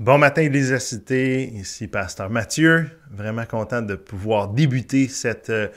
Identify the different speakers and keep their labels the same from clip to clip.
Speaker 1: Bon matin, Cité. Ici Pasteur Mathieu. Vraiment content de pouvoir débuter cette euh,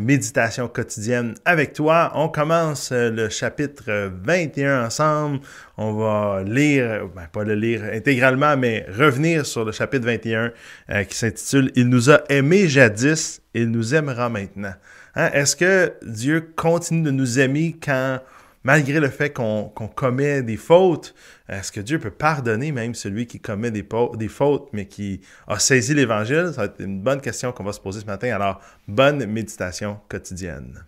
Speaker 1: méditation quotidienne avec toi. On commence euh, le chapitre 21 ensemble. On va lire, ben, pas le lire intégralement, mais revenir sur le chapitre 21 euh, qui s'intitule Il nous a aimés jadis, il nous aimera maintenant. Hein? Est-ce que Dieu continue de nous aimer quand malgré le fait qu'on commet des fautes, est-ce que Dieu peut pardonner même celui qui commet des, des fautes, mais qui a saisi l'Évangile? Ça va être une bonne question qu'on va se poser ce matin. Alors, bonne méditation quotidienne.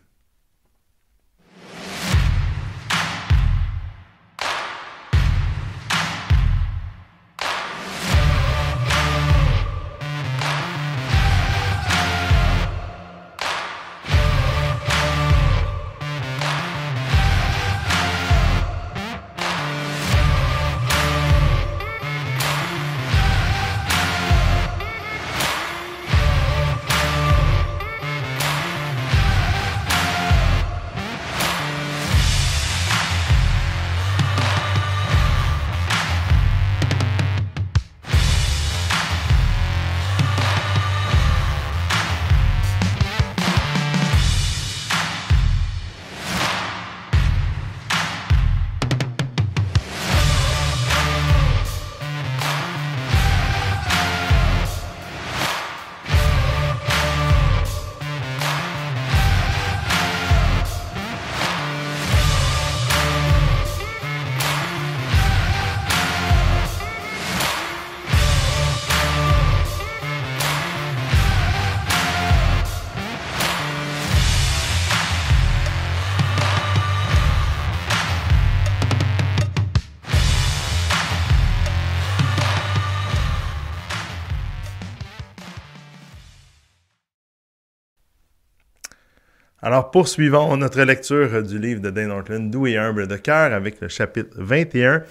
Speaker 1: Alors, poursuivons notre lecture du livre de Dane Ortland, Doux et humble de cœur, avec le chapitre 21.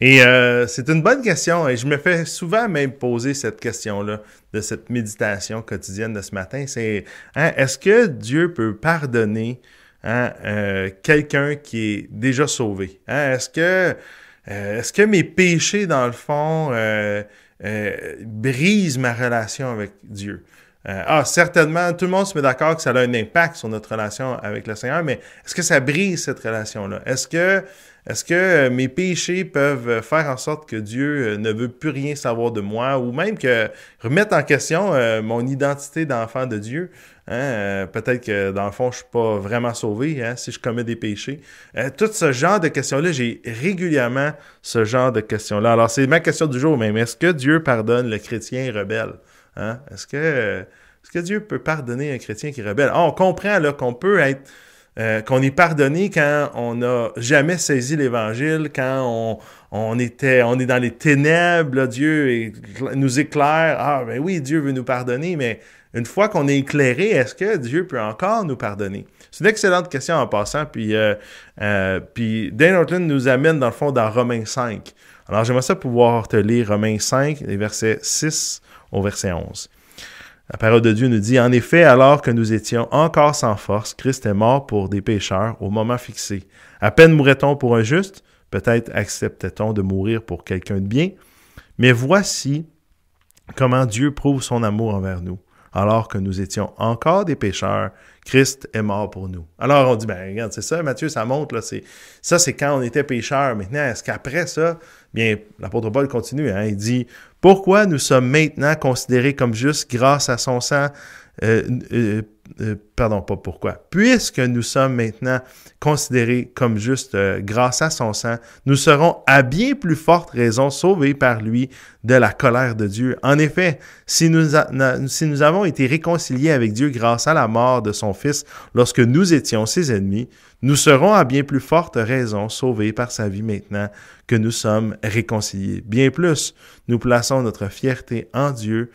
Speaker 1: Et euh, c'est une bonne question, et je me fais souvent même poser cette question-là, de cette méditation quotidienne de ce matin. C'est, hein, est-ce que Dieu peut pardonner hein, euh, quelqu'un qui est déjà sauvé? Hein? Est-ce que, euh, est-ce que mes péchés, dans le fond, brisent ma relation avec Dieu? Euh, ah, certainement, tout le monde se met d'accord que ça a un impact sur notre relation avec le Seigneur, mais est-ce que ça brise cette relation-là? Est-ce que, est-ce que euh, mes péchés peuvent faire en sorte que Dieu euh, ne veut plus rien savoir de moi ou même que remettre en question mon identité d'enfant de Dieu? Hein? Peut-être que dans le fond, je suis pas vraiment sauvé hein, si je commets des péchés. tout ce genre de questions-là, j'ai régulièrement ce genre de questions-là. Alors, c'est ma question du jour même. Est-ce que Dieu pardonne le chrétien rebelle? Hein? Est-ce que, Dieu peut pardonner un chrétien qui rebelle? Ah, on comprend qu'on peut être euh, qu'on est pardonné quand on n'a jamais saisi l'Évangile, quand on, est dans les ténèbres, Dieu nous éclaire. Ah, ben oui, Dieu veut nous pardonner, mais une fois qu'on est éclairé, est-ce que Dieu peut encore nous pardonner? C'est une excellente question en passant, puis, euh, euh, Dan Ortland nous amène dans le fond dans Romains 5. Alors j'aimerais ça pouvoir te lire Romains 5, les versets 6 au verset 11. La parole de Dieu nous dit, En effet, alors que nous étions encore sans force, Christ est mort pour des pécheurs au moment fixé. À peine mourrait-on pour un juste, peut-être acceptait-on de mourir pour quelqu'un de bien, mais voici comment Dieu prouve son amour envers nous. Alors que nous étions encore des pécheurs, Christ est mort pour nous. Alors on dit, ben regarde, c'est ça, Matthieu, ça montre, là, c'est, ça c'est quand on était pécheurs. Maintenant, est-ce qu'après ça, bien, l'apôtre Paul continue, hein, il dit, pourquoi nous sommes maintenant considérés comme justes grâce à son sang euh, euh, euh, pardon, pas pourquoi. Puisque nous sommes maintenant considérés comme justes grâce à son sang, nous serons à bien plus forte raison sauvés par lui de la colère de Dieu. En effet, si nous avons été réconciliés avec Dieu grâce à la mort de son Fils lorsque nous étions ses ennemis, nous serons à bien plus forte raison sauvés par sa vie maintenant que nous sommes réconciliés. Bien plus, nous plaçons notre fierté en Dieu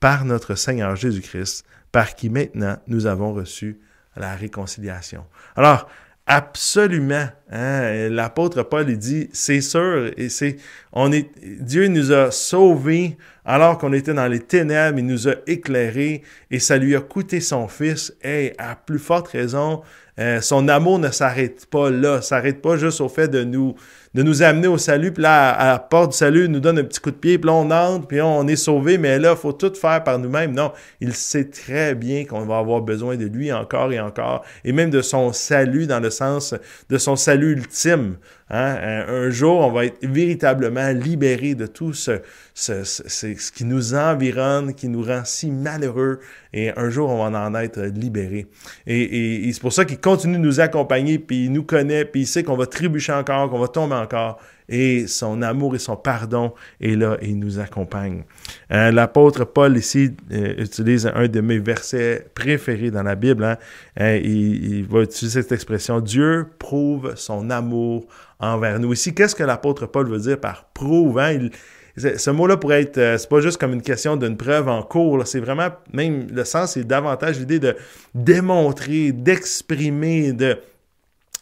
Speaker 1: par notre Seigneur Jésus-Christ, par qui maintenant nous avons reçu la réconciliation. Alors, absolument, hein, l'apôtre Paul dit, c'est sûr, et c'est, on est, Dieu nous a sauvés alors qu'on était dans les ténèbres, il nous a éclairés et ça lui a coûté son fils. Et à plus forte raison, euh, son amour ne s'arrête pas là, s'arrête pas juste au fait de nous de nous amener au salut, puis là, à, la porte du salut, il nous donne un petit coup de pied, puis là, on entre, puis on est sauvé, mais là, il faut tout faire par nous-mêmes. Non, il sait très bien qu'on va avoir besoin de lui encore et encore, et même de son salut dans le sens de son salut ultime. Hein? Un, jour, on va être véritablement libéré de tout ce, ce, ce, qui nous environne, qui nous rend si malheureux, et un jour, on va en être libéré. Et, et c'est pour ça qu'il continue de nous accompagner, puis il nous connaît, puis il sait qu'on va trébucher encore, qu'on va tomber encore et son amour et son pardon est là et il nous accompagne. Euh, l'apôtre Paul ici euh, utilise un de mes versets préférés dans la Bible. Hein. Euh, il, va utiliser cette expression Dieu prouve son amour envers nous. Ici, qu'est-ce que l'apôtre Paul veut dire par prouve hein? ce mot-là pourrait être, c'est pas juste comme une question d'une preuve en cours, c'est vraiment, même le sens, c'est davantage l'idée de démontrer, d'exprimer, de,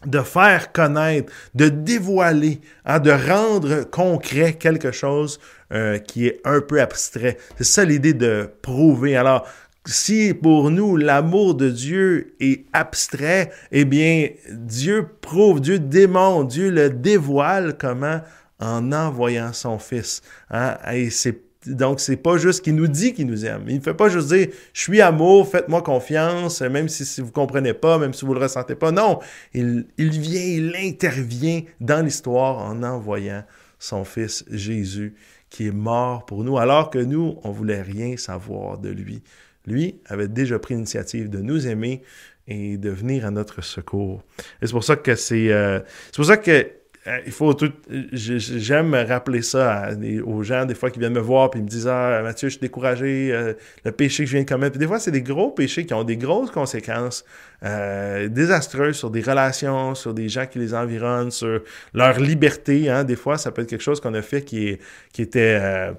Speaker 1: de faire connaître, de dévoiler, hein, de rendre concret quelque chose euh, qui est un peu abstrait. C'est ça l'idée de prouver. Alors, si pour nous l'amour de Dieu est abstrait, eh bien, Dieu prouve, Dieu démontre, Dieu le dévoile comment? En envoyant son Fils. Hein? Et c'est donc, c'est pas juste qu'il nous dit qu'il nous aime. Il ne fait pas juste dire Je suis amour, faites-moi confiance, même si, vous ne comprenez pas, même si vous ne le ressentez pas. Non, il, vient, il intervient dans l'histoire en envoyant son Fils Jésus qui est mort pour nous, alors que nous, on voulait rien savoir de lui. Lui avait déjà pris l'initiative de nous aimer et de venir à notre secours. Et c'est pour ça que c'est, euh, c'est pour ça que il faut tout. J'aime rappeler ça aux gens, des fois, qui viennent me voir et me disent Ah, Mathieu, je suis découragé, euh, le péché que je viens de commettre. Puis des fois, c'est des gros péchés qui ont des grosses conséquences euh, désastreuses sur des relations, sur des gens qui les environnent, sur leur liberté. Hein. Des fois, ça peut être quelque chose qu'on a fait qui, qui était.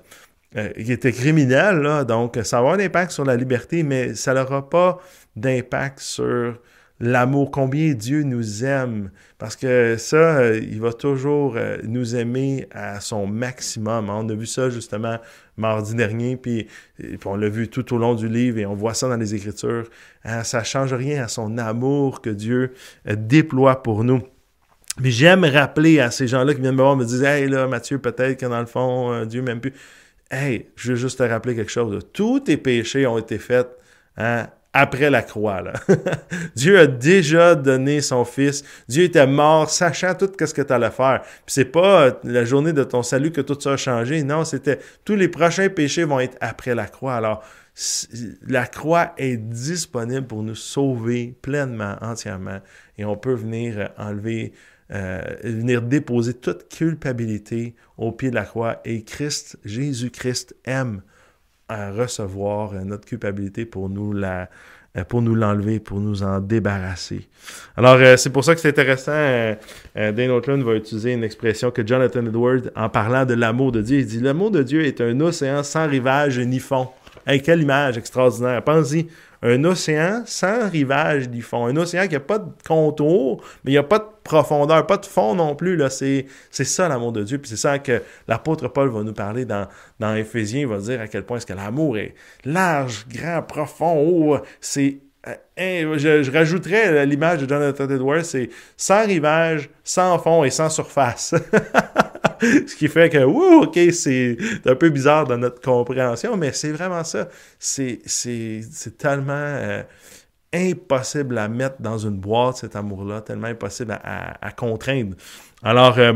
Speaker 1: qui était criminel, là. donc ça va avoir un impact sur la liberté, mais ça n'aura pas d'impact sur l'amour, combien Dieu nous aime. Parce que ça, euh, il va toujours euh, nous aimer à son maximum. On a vu ça justement mardi dernier, puis, on l'a vu tout au long du livre et on voit ça dans les Écritures. Ça hein, ça change rien à son amour que Dieu euh, déploie pour nous. Mais j'aime rappeler à ces gens-là qui viennent me voir, me disent Hey là, Mathieu, peut-être que dans le fond, Dieu m'aime plus. Hey, je veux juste te rappeler quelque chose. Tous tes péchés ont été faits hein, après la croix. Dieu a déjà donné son Fils. Dieu était mort, sachant tout ce que tu allais faire. Puis c'est pas euh, la journée de ton salut que tout ça a changé. Non, c'était tous les prochains péchés vont être après la croix. Alors, la croix est disponible pour nous sauver pleinement, entièrement. Et on peut venir euh, enlever, euh, venir déposer toute culpabilité au pied de la croix. Et Christ, Jésus-Christ aime à recevoir notre culpabilité pour nous la pour nous l'enlever, pour nous en débarrasser. Alors, euh, c'est pour ça que c'est intéressant. Euh, euh, Dane Oakland va utiliser une expression que Jonathan Edwards, en parlant de l'amour de Dieu, il dit L'amour de Dieu est un océan sans rivage ni fond. Hey, quelle image extraordinaire. Pensez-y un océan sans rivage du fond. Un océan qui n'a pas de contour, mais il n'y a pas de profondeur, pas de fond non plus. Là. C'est, c'est ça l'amour de Dieu. Puis c'est ça que l'apôtre Paul va nous parler dans, dans. Il va dire à quel point est-ce que l'amour est large, grand, profond, haut. C'est je, je, rajouterais l'image de Jonathan Edwards, c'est sans rivage, sans fond et sans surface. Ce qui fait que, ouh, ok, c'est un peu bizarre dans notre compréhension, mais c'est vraiment ça. C'est tellement euh, impossible à mettre dans une boîte, cet amour-là, tellement impossible à, contraindre. Alors, euh,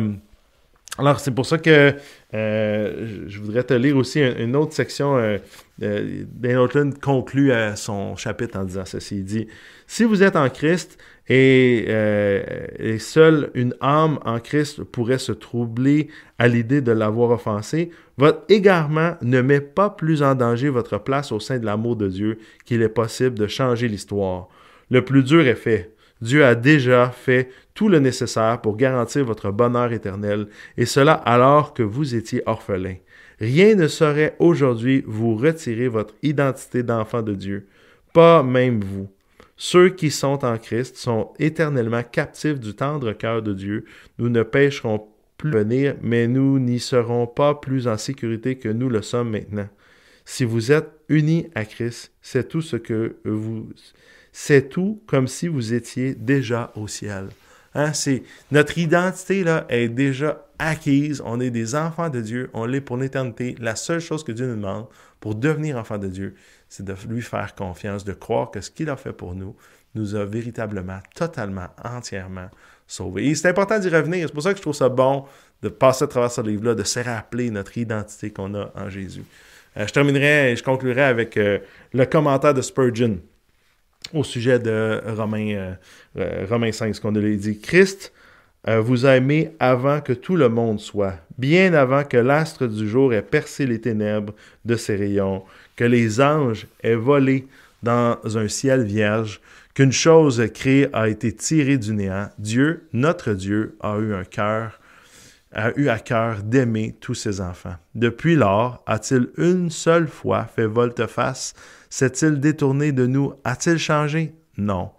Speaker 1: alors c'est pour ça que euh, je voudrais te lire aussi une, autre section. Euh, euh conclut son chapitre en disant ceci. Il dit Si vous êtes en Christ et, euh, et seule une âme en Christ pourrait se troubler à l'idée de l'avoir offensé, votre égarement ne met pas plus en danger votre place au sein de l'amour de Dieu qu'il est possible de changer l'histoire. Le plus dur est fait. Dieu a déjà fait tout le nécessaire pour garantir votre bonheur éternel, et cela alors que vous étiez orphelin. Rien ne saurait aujourd'hui vous retirer votre identité d'enfant de Dieu, pas même vous. Ceux qui sont en Christ sont éternellement captifs du tendre cœur de Dieu. Nous ne pécherons plus venir, mais nous n'y serons pas plus en sécurité que nous le sommes maintenant. Si vous êtes unis à Christ, c'est tout ce que vous... C'est tout comme si vous étiez déjà au ciel. Hein, notre identité là, est déjà acquise. On est des enfants de Dieu. On l'est pour l'éternité. La seule chose que Dieu nous demande pour devenir enfant de Dieu, c'est de lui faire confiance, de croire que ce qu'il a fait pour nous nous a véritablement, totalement, entièrement sauvés. Et c'est important d'y revenir. C'est pour ça que je trouve ça bon de passer à travers ce livre-là, de se rappeler notre identité qu'on a en Jésus. Euh, je terminerai et je conclurai avec euh, le commentaire de Spurgeon au sujet de Romains, euh, Romains 5, ce qu'on a dit. Christ vous a aimé avant que tout le monde soit, bien avant que l'astre du jour ait percé les ténèbres de ses rayons, que les anges aient volé dans un ciel vierge, qu'une chose créée a été tirée du néant. Dieu, notre Dieu, a eu un cœur a eu à cœur d'aimer tous ses enfants. Depuis lors, a-t-il une seule fois fait volte-face? S'est-il détourné de nous? A-t-il changé? Non.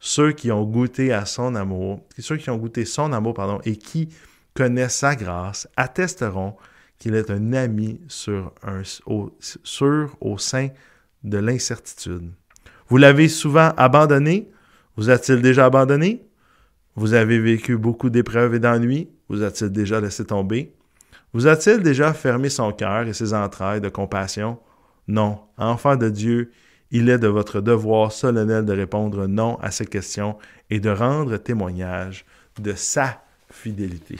Speaker 1: Ceux qui ont goûté à son amour, ceux qui ont goûté son amour, et qui connaissent sa grâce, attesteront qu'il est un ami sur un, au, sur, au sein de l'incertitude. Vous l'avez souvent abandonné? Vous a-t-il déjà abandonné? Vous avez vécu beaucoup d'épreuves et d'ennuis? Vous a-t-il déjà laissé tomber? Vous a-t-il déjà fermé son cœur et ses entrailles de compassion? Non. Enfant de Dieu, il est de votre devoir solennel de répondre non à ces questions et de rendre témoignage de sa fidélité.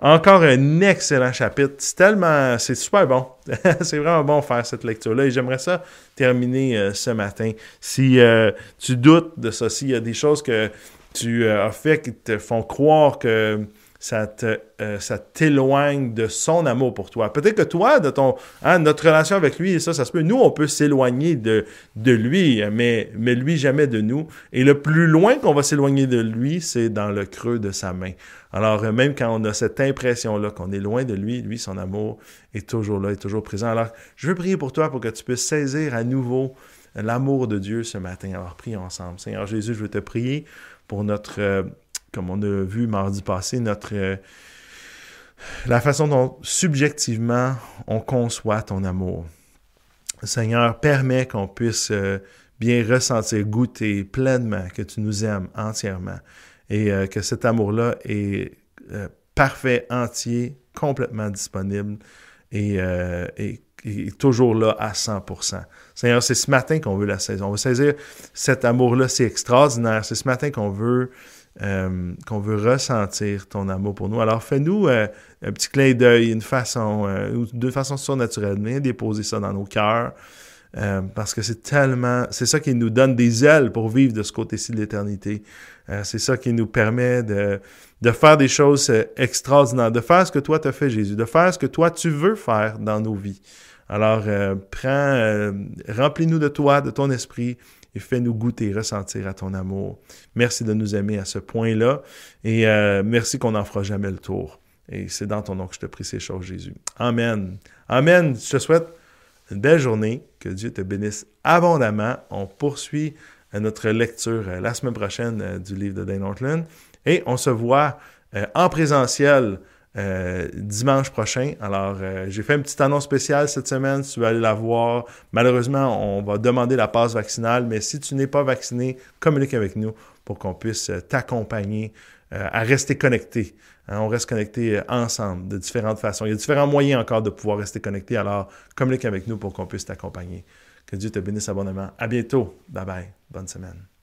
Speaker 1: Encore un excellent chapitre. C'est tellement, c'est super bon. c'est vraiment bon faire cette lecture-là. Et j'aimerais ça terminer euh, ce matin. Si euh, tu doutes de ça, s'il y a des choses que tu euh, as fait qui te font croire que ça euh, ça t'éloigne de son amour pour toi. Peut-être que toi, de ton, hein, notre relation avec lui, ça, ça se peut. Nous, on peut s'éloigner de, de lui, mais, mais lui jamais de nous. Et le plus loin qu'on va s'éloigner de lui, c'est dans le creux de sa main. Alors, euh, même quand on a cette impression-là qu'on est loin de lui, lui, son amour est toujours là, est toujours présent. Alors, je veux prier pour toi pour que tu puisses saisir à nouveau l'amour de Dieu ce matin. Alors, prions ensemble. Seigneur Jésus, je veux te prier pour notre, euh, comme on a vu mardi passé, notre euh, la façon dont subjectivement on conçoit ton amour. Seigneur, permet qu'on puisse euh, bien ressentir, goûter pleinement que tu nous aimes entièrement et que cet amour-là est parfait, entier, complètement disponible et, toujours là à 100%. Seigneur, c'est ce matin qu'on veut la saisir. On veut saisir cet amour-là, c'est extraordinaire. C'est ce matin qu'on veut, euh, qu'on veut ressentir ton amour pour nous. Alors, fais-nous euh, un petit clin d'œil, une façon, euh, de façon surnaturelle, viens déposer ça dans nos cœurs. parce que c'est tellement, c'est ça qui nous donne des ailes pour vivre de ce côté-ci de l'éternité. c'est ça qui nous permet de, de faire des choses extraordinaires, de faire ce que toi t'as fait, Jésus, de faire ce que toi tu veux faire dans nos vies. Alors, euh, prends, euh, remplis-nous de toi, de ton esprit, et fais-nous goûter, ressentir à ton amour. Merci de nous aimer à ce point-là, et euh, merci qu'on n'en fera jamais le tour. Et c'est dans ton nom que je te prie ces choses, Jésus. Amen. Amen. Je te souhaite une belle journée. Que Dieu te bénisse abondamment. On poursuit notre lecture la semaine prochaine du livre de Dane Ortland. Et on se voit en présentiel euh, dimanche prochain. Alors, euh, j'ai fait une petite annonce spéciale cette semaine. Tu veux aller la voir, malheureusement, on va demander la passe vaccinale, mais si tu n'es pas vacciné, communique avec nous pour qu'on puisse euh, t'accompagner à rester connecté. Hein, on reste connecté ensemble de différentes façons. Il y a différents moyens encore de pouvoir rester connecté. Alors, communique avec nous pour qu'on puisse t'accompagner. Que Dieu te bénisse abondamment. À bientôt. Bye bye. Bonne semaine.